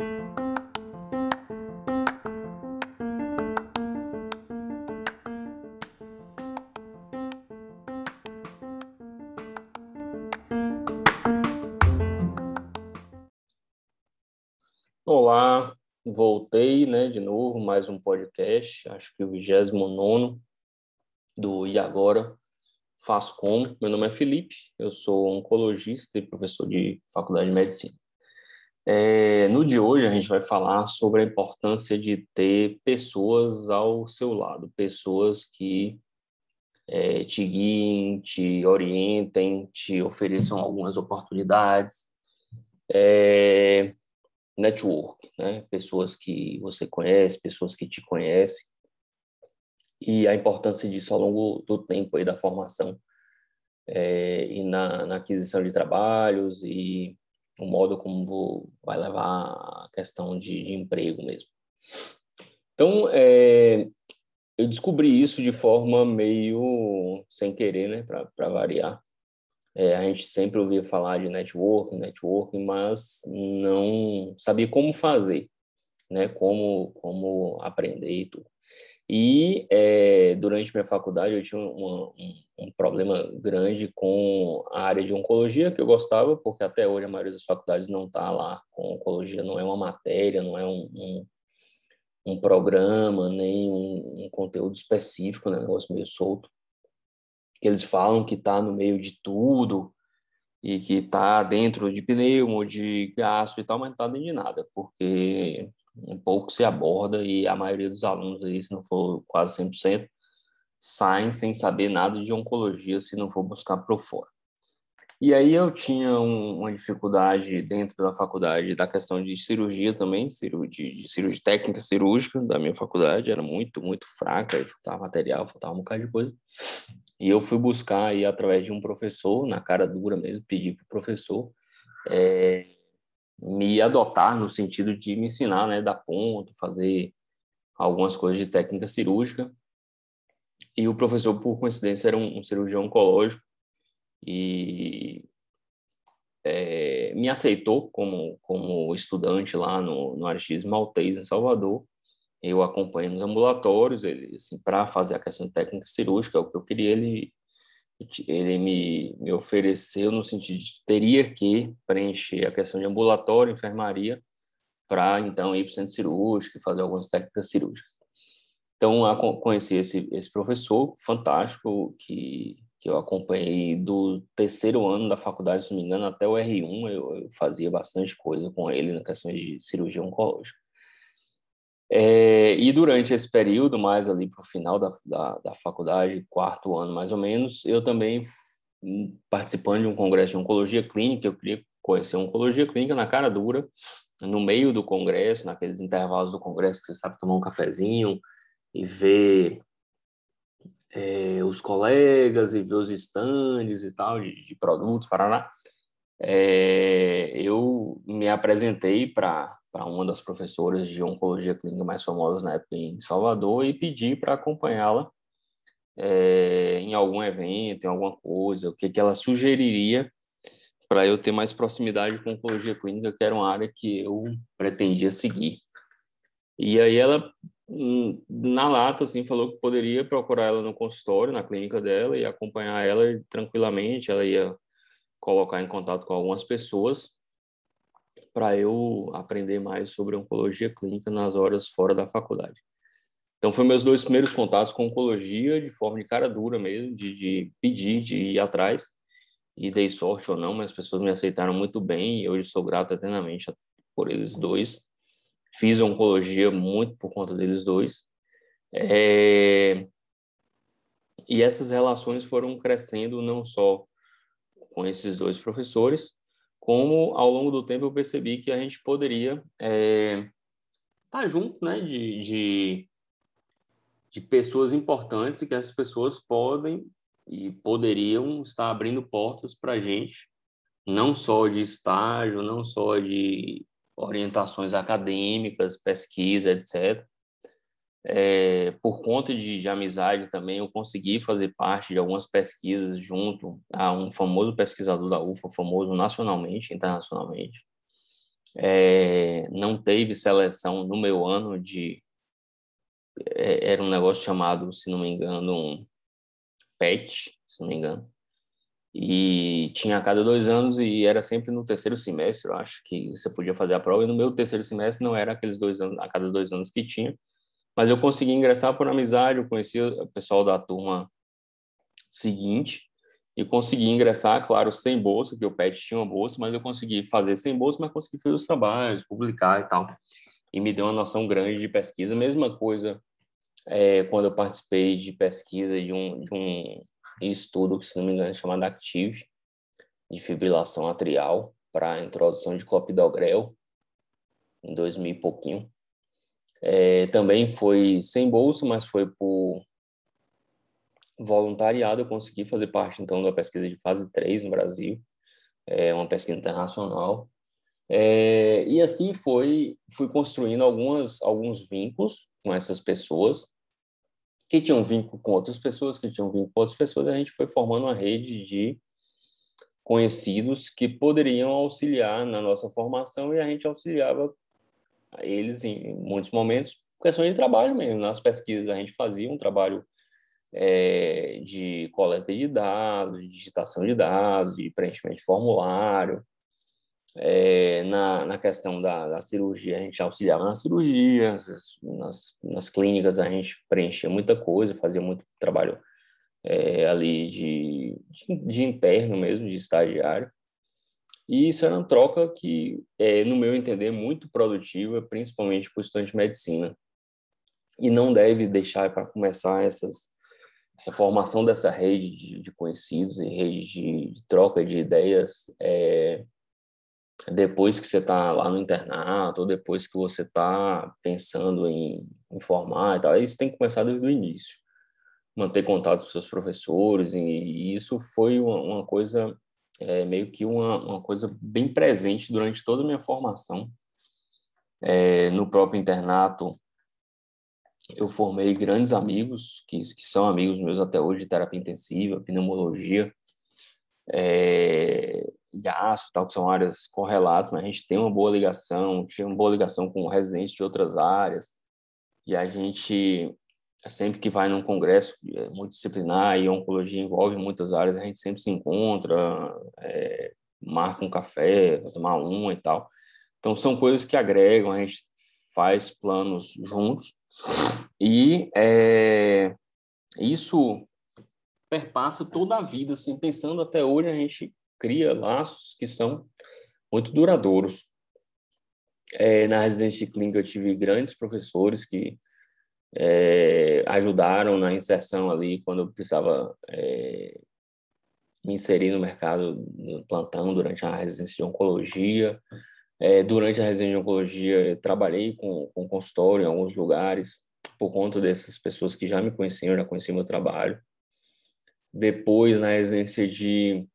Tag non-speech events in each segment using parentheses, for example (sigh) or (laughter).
Olá, voltei, né, de novo, mais um podcast, acho que o 29 do E Agora Faço Como. Meu nome é Felipe, eu sou oncologista e professor de Faculdade de Medicina. É, no de hoje, a gente vai falar sobre a importância de ter pessoas ao seu lado, pessoas que é, te guiem, te orientem, te ofereçam algumas oportunidades. É, network, né? Pessoas que você conhece, pessoas que te conhecem e a importância disso ao longo do tempo aí da formação é, e na, na, aquisição de trabalhos e o modo como vou, vai levar a questão de, de emprego mesmo. Então, é, eu descobri isso de forma meio sem querer, né, para variar. É, a gente sempre ouvia falar de networking, networking, mas não sabia como fazer, né? Como, como aprender e tudo. E é, durante minha faculdade eu tinha uma, um, um, problema grande com a área de oncologia, que eu gostava, porque até hoje a maioria das faculdades não está lá com oncologia, não é uma matéria, não é um, um, um programa, nem um, conteúdo específico, né? um negócio meio solto que eles falam que está no meio de tudo e que está dentro de pneumo, de gasto e tal, mas não está dentro de nada, porque pouco se aborda e a maioria dos alunos aí, se não for quase 100%, saem sem saber nada de oncologia se não for buscar por fora. E aí eu tinha um, uma dificuldade dentro da faculdade da questão de cirurgia também, cirurgia, de cirurgia técnica cirúrgica da minha faculdade, era muito, muito fraca, faltava material, faltava um bocado de coisa. E eu fui buscar aí através de um professor, na cara dura mesmo, pedir para o professor é, me adotar no sentido de me ensinar, né, dar ponto, fazer algumas coisas de técnica cirúrgica. E o professor, por coincidência, era um, um cirurgião oncológico e é, me aceitou como, como estudante lá no, no Aristides Maltês, em Salvador. Eu acompanhei nos ambulatórios, ele, assim, para fazer a questão técnica cirúrgica, o que eu queria, ele, ele me, me ofereceu no sentido de teria que preencher a questão de ambulatório, enfermaria, para então ir para o centro cirúrgico e fazer algumas técnicas cirúrgicas. Então, conheci esse, esse professor fantástico que que eu acompanhei do terceiro ano da faculdade, se não me engano, até o R1, eu, eu fazia bastante coisa com ele na questão de cirurgia oncológica. É, e durante esse período, mais ali para o final da, da, da, faculdade, quarto ano mais ou menos, eu também participando de um congresso de oncologia clínica, eu queria conhecer oncologia clínica na cara dura, no meio do congresso, naqueles intervalos do congresso que você sabe tomar um cafezinho e ver é, os colegas e ver os estandes e tal de, de produtos, Paraná, é, eu me apresentei para uma das professoras de oncologia clínica mais famosas na época em Salvador e pedi para acompanhá-la é, em algum evento, em alguma coisa, o que, que ela sugeriria para eu ter mais proximidade com oncologia clínica, que era uma área que eu pretendia seguir. E aí ela na lata, assim, falou que poderia procurar ela no consultório, na clínica dela, e acompanhar ela tranquilamente. Ela ia colocar em contato com algumas pessoas para eu aprender mais sobre oncologia clínica nas horas fora da faculdade. Então, foi meus dois primeiros contatos com oncologia, de forma de cara dura mesmo, de, de pedir, de ir atrás. E dei sorte ou não, mas as pessoas me aceitaram muito bem e hoje sou grato eternamente por eles dois Fiz oncologia muito por conta deles dois. É... E essas relações foram crescendo não só com esses dois professores, como ao longo do tempo eu percebi que a gente poderia estar é, tá junto né, de, de, de pessoas importantes e que essas pessoas podem e poderiam estar abrindo portas para a gente, não só de estágio, não só de orientações acadêmicas, pesquisa, etc. É, por conta de, de, amizade também, eu consegui fazer parte de algumas pesquisas junto a um famoso pesquisador da UFA, famoso nacionalmente, internacionalmente. É, não teve seleção no meu ano de. É, era um negócio chamado, se não me engano, um PET, se não me engano. E tinha a cada dois anos e era sempre no terceiro semestre, eu acho que você podia fazer a prova. E no meu terceiro semestre não era aqueles dois anos, a cada dois anos que tinha. Mas eu consegui ingressar por amizade, eu conheci o pessoal da turma seguinte e consegui ingressar, claro, sem bolsa, porque o PET tinha uma bolsa, mas eu consegui fazer sem bolsa, mas consegui fazer os trabalhos, publicar e tal. E me deu uma noção grande de pesquisa. Mesma coisa é, quando eu participei de pesquisa de um, de um estudo, que se não me engano é chamado ACTIVE, de fibrilação atrial para a introdução de clopidogrel, em 2000 e pouquinho. É, também foi sem bolsa, mas foi por voluntariado. Eu consegui fazer parte, então, da pesquisa de fase 3 no Brasil, é uma pesquisa internacional. É, e assim foi, fui construindo algumas, alguns vínculos com essas pessoas, que tinham vínculo com outras pessoas, que tinham vínculo com outras pessoas, a gente foi formando uma rede de conhecidos que poderiam auxiliar na nossa formação e a gente auxiliava eles em muitos momentos, questão de trabalho mesmo. Nas pesquisas a gente fazia um trabalho é, de coleta de dados, de digitação de dados, de preenchimento de formulário. É, na, na questão da, da cirurgia, a gente auxiliava nas cirurgias, nas, nas clínicas a gente preenchia muita coisa, fazia muito trabalho é, ali de, de, de interno mesmo, de estagiário. E isso era uma troca que, é, no meu entender, é muito produtiva, principalmente para o estudante de medicina. E não deve deixar para começar essas, essa formação dessa rede de, de conhecidos e rede de, de, troca de ideias é, depois que você está lá no internato ou depois que você está pensando em, em formar e tal. Isso tem que começar desde o início. Manter contato com seus professores e, isso foi uma coisa é meio que uma, uma coisa bem presente durante toda a minha formação. É, no próprio internato, eu formei grandes amigos, que, que são amigos meus até hoje, de terapia intensiva, pneumologia, é, gasto, tal, que são áreas correlatas, mas a gente tem uma boa ligação, tinha uma boa ligação com residentes de outras áreas, e a gente sempre que vai num congresso é, multidisciplinar e oncologia envolve muitas áreas, a gente sempre se encontra, é, marca um café, tomar um e tal. Então, são coisas que agregam, a gente faz planos juntos e é, isso perpassa toda a vida, assim, pensando até hoje, a gente cria laços que são muito duradouros. É, na residência de clínica eu tive grandes professores que é, ajudaram na inserção ali quando eu precisava é, me inserir no mercado no plantão durante a residência de oncologia. É, durante a residência de oncologia, trabalhei com, com consultório em alguns lugares, por conta dessas pessoas que já me conheciam, já conheciam meu trabalho. Depois, na residência de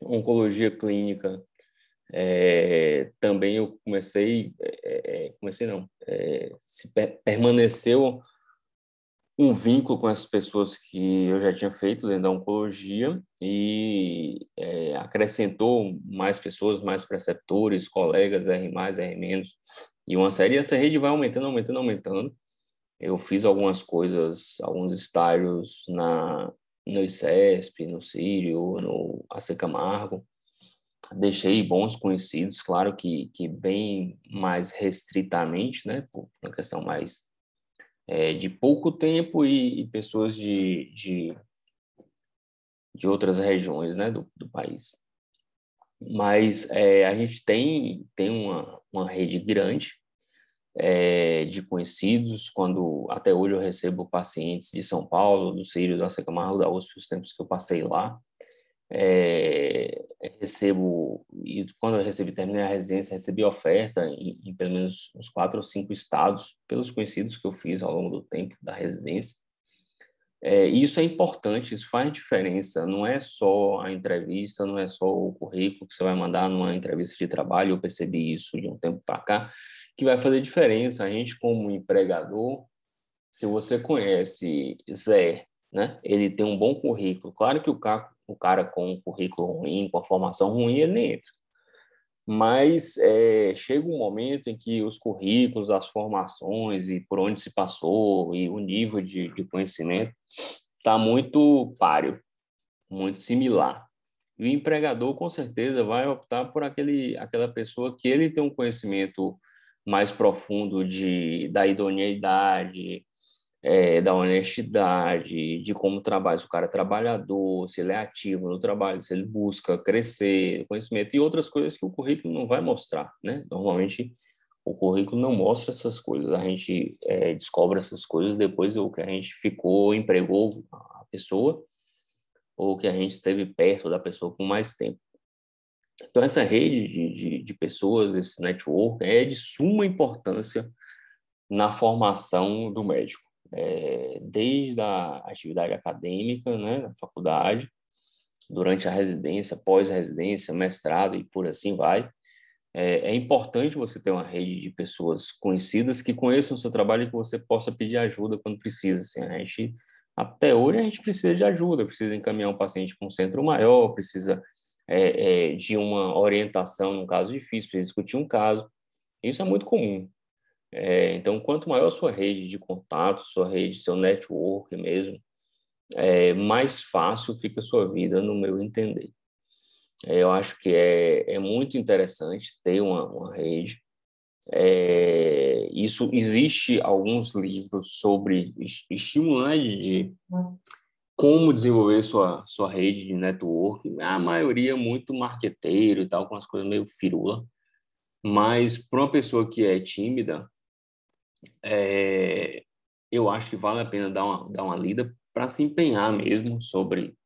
oncologia clínica, é, também eu comecei, é, é, comecei não, é, se per permaneceu um vínculo com essas pessoas que eu já tinha feito dentro da oncologia e é, acrescentou mais pessoas, mais preceptores, colegas, R+, R-, e uma série, e essa rede vai aumentando, aumentando, aumentando. Eu fiz algumas coisas, alguns estágios na, no ICESP, no Sírio, no AC Camargo, deixei bons conhecidos, claro que, que bem mais restritamente, né, por uma questão mais é, de pouco tempo e, e pessoas de, de, de, outras regiões, né, do, do país. Mas é, a gente tem, tem uma, uma rede grande é, de conhecidos, quando até hoje eu recebo pacientes de São Paulo, do Sírio, da Secamarro, da USP, os tempos que eu passei lá, é, recebo, e quando eu recebi, terminei a residência, recebi oferta em, em, pelo menos uns quatro ou cinco estados, pelos conhecidos que eu fiz ao longo do tempo da residência. É, isso é importante, isso faz diferença, não é só a entrevista, não é só o currículo que você vai mandar numa entrevista de trabalho, eu percebi isso de um tempo para cá, que vai fazer diferença. A gente, como empregador, se você conhece Zé, né, ele tem um bom currículo, claro que o cara o cara com um currículo ruim, com a formação ruim, ele nem entra. mas é, chega um momento em que os currículos, as formações e por onde se passou e o nível de, de conhecimento está muito páreo, muito similar. E o empregador, com certeza, vai optar por aquele, aquela pessoa que ele tem um conhecimento mais profundo de, da idoneidade, é, da honestidade, de como trabalha, se o cara é trabalhador, se ele é ativo no trabalho, se ele busca crescer, conhecimento e outras coisas que o currículo não vai mostrar, né? Normalmente o currículo não mostra essas coisas, a gente é, descobre essas coisas depois do que a gente ficou, empregou a pessoa ou que a gente esteve perto da pessoa por mais tempo. Então, essa rede de, de, de pessoas, esse network, é de suma importância na formação do médico é, desde a atividade acadêmica, né, na faculdade, durante a residência, pós-residência, mestrado e por assim vai. É, é, importante você ter uma rede de pessoas conhecidas que conheçam o seu trabalho e que você possa pedir ajuda quando precisa. Assim, a gente, até hoje a gente precisa de ajuda, precisa encaminhar um paciente para um centro maior, precisa é, é, de uma orientação num caso difícil, precisa discutir um caso. Isso é muito comum. É, então, quanto maior a sua rede de contatos, sua rede, seu network mesmo, é, mais fácil fica a sua vida, no meu entender. É, eu acho que é, é muito interessante ter uma, uma rede. É, isso existe alguns livros sobre estímulo de como desenvolver sua, sua rede de network. A maioria muito marqueteiro e tal, com as coisas meio firula. Mas para uma pessoa que é tímida, é, eu acho que vale a pena dar uma, dar uma lida para se empenhar mesmo sobre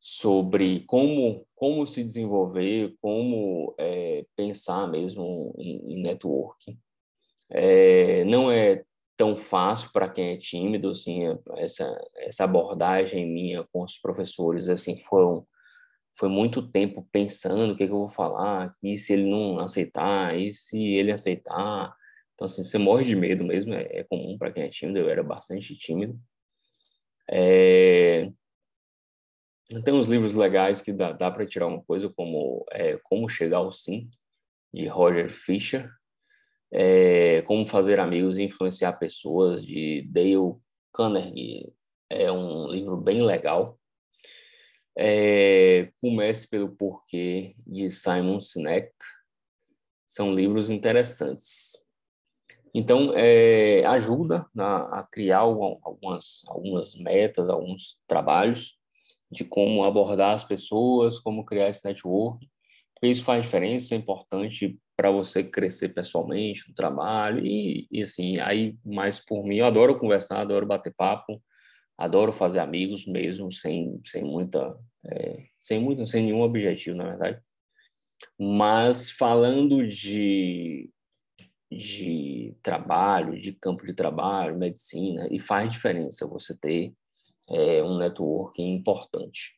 sobre como como se desenvolver, como é, pensar mesmo em, em networking. É, não é tão fácil para quem é tímido, assim, essa essa abordagem minha com os professores, assim, foram foi muito tempo pensando o que, que eu vou falar, e se ele não aceitar, e se ele aceitar, então, assim, você morre de medo mesmo, é, é comum para quem é tímido, eu era bastante tímido. É... Tem uns livros legais que dá, dá para tirar uma coisa, como é, Como Chegar ao Sim, de Roger Fisher, é, Como Fazer Amigos e Influenciar Pessoas, de Dale Carnegie. É um livro bem legal. É, Comece pelo Porquê, de Simon Sinek. São livros interessantes. Então, é, ajuda a, a criar algumas, algumas metas, alguns trabalhos de como abordar as pessoas, como criar esse network, porque isso faz diferença, é importante para você crescer pessoalmente no trabalho e, e assim, aí mais por mim, eu adoro conversar, adoro bater papo, adoro fazer amigos mesmo, sem, sem muita, é, sem muito, sem nenhum objetivo, na verdade. Mas falando de de trabalho, de campo de trabalho, medicina, e faz diferença você ter é, um networking importante.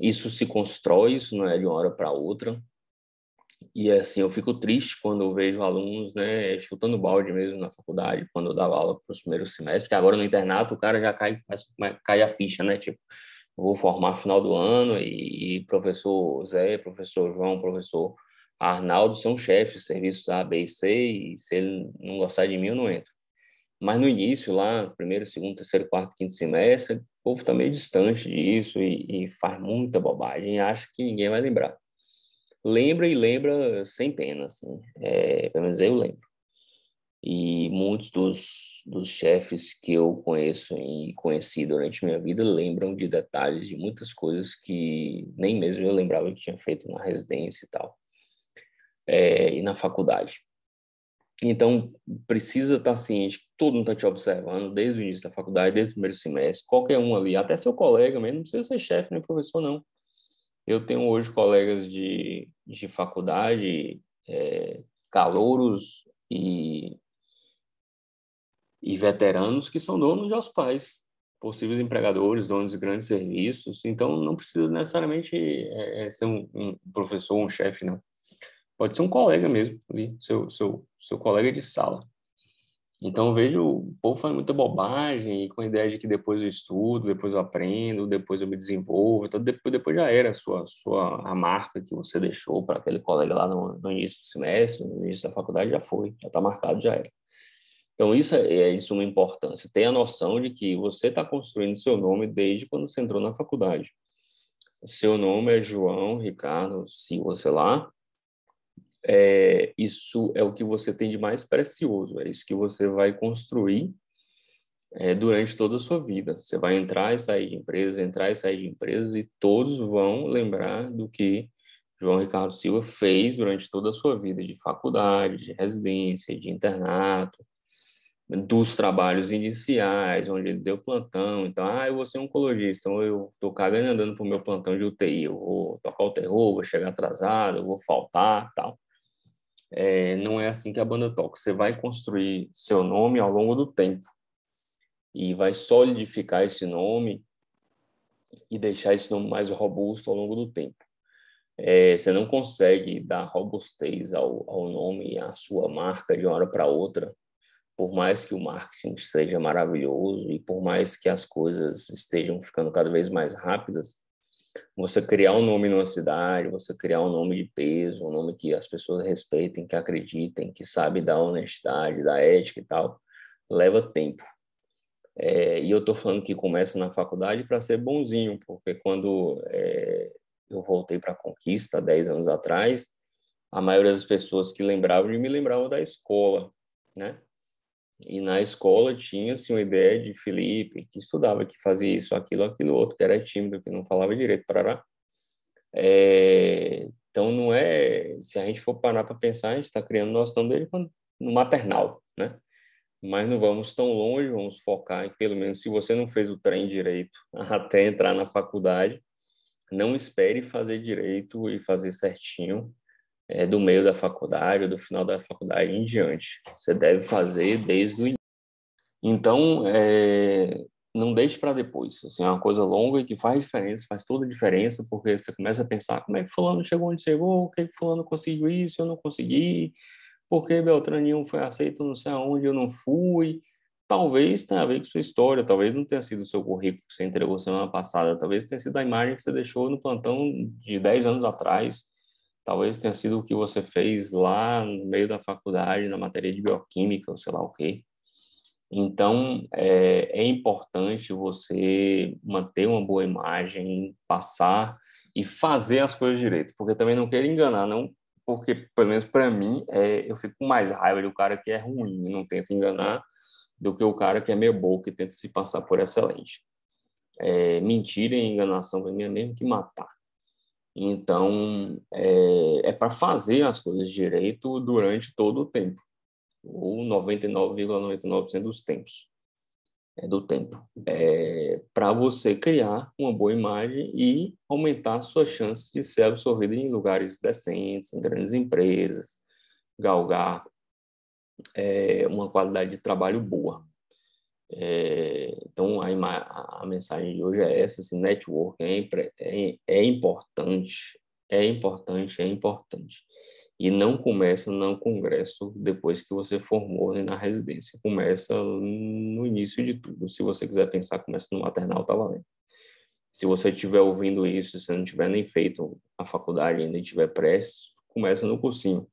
Isso se constrói, isso não é de uma hora para outra. E assim, eu fico triste quando eu vejo alunos, né, chutando balde mesmo na faculdade, quando eu dava aula para os primeiros semestres, porque agora no internato o cara já cai, cai a ficha, né? Tipo, vou formar final do ano e, e professor Zé, professor João, professor Arnaldo são chefes, serviços A, B e C, e se ele não gostar de mim, eu não entro. Mas no início, lá, primeiro, segundo, terceiro, quarto, quinto semestre, o povo está meio distante disso e, e, faz muita bobagem acha que ninguém vai lembrar. Lembra e lembra sem pena, assim. É, pelo menos eu lembro. E muitos dos, dos chefes que eu conheço e conheci durante minha vida lembram de detalhes de muitas coisas que nem mesmo eu lembrava que tinha feito na residência e tal é, e na faculdade. Então, precisa estar ciente que todo mundo está te observando desde o início da faculdade, desde o primeiro semestre, qualquer um ali, até seu colega mesmo, não precisa ser chefe nem professor, não. Eu tenho hoje colegas de, de faculdade, é, calouros e, e veteranos que são donos de hospitais, possíveis empregadores, donos de grandes serviços, então não precisa necessariamente é, é ser um, um professor, um chefe, não. Pode ser um colega mesmo, ali, seu, seu, seu colega de sala. Então eu vejo o povo faz muita bobagem com a ideia de que depois eu estudo, depois eu aprendo, depois eu me desenvolvo, então depois, depois já era a sua, sua a marca que você deixou para aquele colega lá no, no, início do semestre, no início da faculdade já foi, já está marcado, já era. Então isso é, é de suma importância, ter a noção de que você está construindo seu nome desde quando você entrou na faculdade. Seu nome é João Ricardo Silva, sei lá, é, isso é o que você tem de mais precioso, é isso que você vai construir é, durante toda a sua vida. Você vai entrar e sair de empresas, entrar e sair de empresas, e todos vão lembrar do que João Ricardo Silva fez durante toda a sua vida, de faculdade, de residência, de internato, dos trabalhos iniciais, onde ele deu plantão. Então, ah, eu vou ser oncologista, então eu estou cagando andando para o meu plantão de UTI, eu vou tocar o terror, vou chegar atrasado, eu vou faltar, tal é, não é assim que a banda toca. Você vai construir seu nome ao longo do tempo e vai solidificar esse nome e deixar esse nome mais robusto ao longo do tempo. É, você não consegue dar robustez ao, ao nome, à sua marca de uma hora para outra, por mais que o marketing seja maravilhoso e por mais que as coisas estejam ficando cada vez mais rápidas, você criar um nome numa cidade, você criar um nome de peso, um nome que as pessoas respeitem, que acreditem, que sabe da honestidade, da ética e tal, leva tempo. É, e eu estou falando que começa na faculdade para ser bonzinho, porque quando é, eu voltei para a Conquista, 10 anos atrás, a maioria das pessoas que lembravam de me lembravam da escola, né? E na escola tinha-se uma ideia de Felipe, que estudava, que fazia isso, aquilo, aquilo outro, que era tímido, que não falava direito, parará. É, então, não é... Se a gente for parar para pensar, a gente está criando nosso nome dele no maternal, né? Mas não vamos tão longe, vamos focar em, pelo menos, se você não fez o trem direito (laughs) até entrar na faculdade, não espere fazer direito e fazer certinho é, do meio da faculdade ou do final da faculdade em diante. Você deve fazer desde o início. Então, é, não deixe para depois. Assim, é uma coisa longa e que faz diferença, faz toda a diferença, porque você começa a pensar como é que fulano chegou onde chegou, o que, que fulano conseguiu isso, eu não consegui, por que Beltraninho foi aceito não sei aonde, eu não fui. Talvez tenha a ver com sua história, talvez não tenha sido o seu currículo que você entregou semana passada, talvez tenha sido a imagem que você deixou no plantão de 10 anos atrás, talvez tenha sido o que você fez lá no meio da faculdade, na matéria de bioquímica, ou sei lá o quê. Então, é, é importante você manter uma boa imagem, passar e fazer as coisas direito, porque também não quero enganar, não, porque, pelo menos para mim, é, eu fico com mais raiva do cara que é ruim e não tenta enganar do que o cara que é meio boca e tenta se passar por excelente. É, mentira e enganação para mim é mesmo que matar. Então, é, é para fazer as coisas direito durante todo o tempo, ou 99,99% ,99 dos tempos, é, do tempo, é, para você criar uma boa imagem e aumentar suas chances de ser absorvido em lugares decentes, em grandes empresas, galgar é, uma qualidade de trabalho boa. É, então, a, a, mensagem de hoje é essa, assim, network é, é, é importante, é importante, é importante. E não começa no congresso depois que você formou nem na residência, começa no início de tudo. Se você quiser pensar, começa no maternal, tá valendo. Se você estiver ouvindo isso, se não tiver nem feito a faculdade ainda, tiver pressa, começa no cursinho.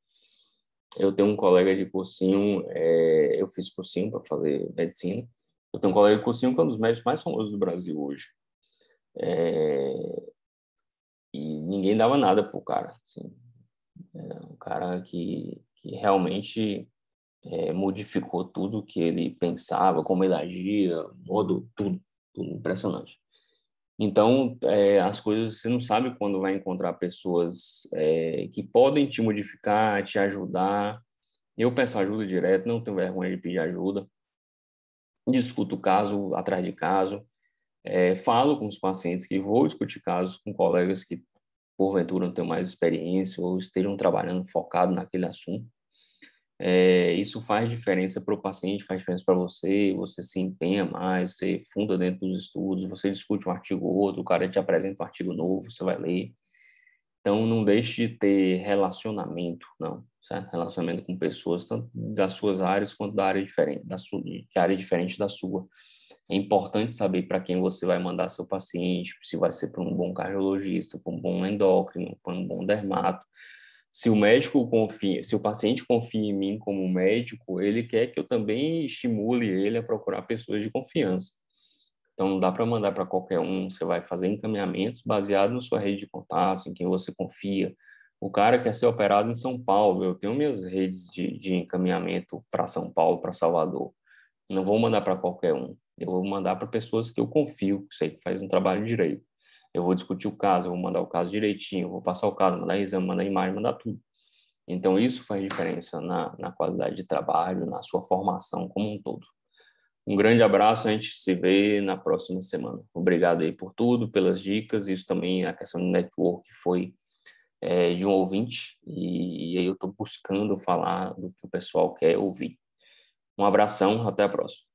Eu tenho um colega de cursinho, é, eu fiz cursinho para fazer medicina, eu tenho um colega cursinho que é um dos médicos mais famosos do Brasil hoje. É... E ninguém dava nada pro cara. Assim. Um cara que, que realmente é, modificou tudo que ele pensava, como ele agia, modo, tudo, tudo impressionante. Então, é, as coisas, você não sabe quando vai encontrar pessoas é, que podem te modificar, te ajudar. Eu peço ajuda direto, não tenho vergonha de pedir ajuda discuto caso atrás de caso, é, falo com os pacientes que vou discutir casos com colegas que porventura não tenham mais experiência ou estejam trabalhando focado naquele assunto. É, isso faz diferença para o paciente, faz diferença para você, você se empenha mais, você funda dentro dos estudos, você discute um artigo ou outro, o cara te apresenta um artigo novo, você vai ler. Então, não deixe de ter relacionamento, não, certo? Relacionamento com pessoas, tanto das suas áreas quanto da área diferente, da sua, de área diferente da sua. É importante saber para quem você vai mandar seu paciente, se vai ser para um bom cardiologista, para um bom endócrino, para um bom dermato. Se o médico confia, se o paciente confia em mim como médico, ele quer que eu também estimule ele a procurar pessoas de confiança. Então, não dá para mandar para qualquer um. Você vai fazer encaminhamentos baseado na sua rede de contato, em quem você confia. O cara quer ser operado em São Paulo. Eu tenho minhas redes de, de encaminhamento para São Paulo, para Salvador. Não vou mandar para qualquer um. Eu vou mandar para pessoas que eu confio, que sei que faz um trabalho direito. Eu vou discutir o caso, eu vou mandar o caso direitinho, vou passar o caso, mandar exame, mandar imagem, mandar tudo. Então, isso faz diferença na, na qualidade de trabalho, na sua formação como um todo. Um grande abraço, a gente se vê na próxima semana. Obrigado aí por tudo, pelas dicas. Isso também, a questão do network foi é, de um ouvinte, e, e aí eu estou buscando falar do que o pessoal quer ouvir. Um abração, até a próxima.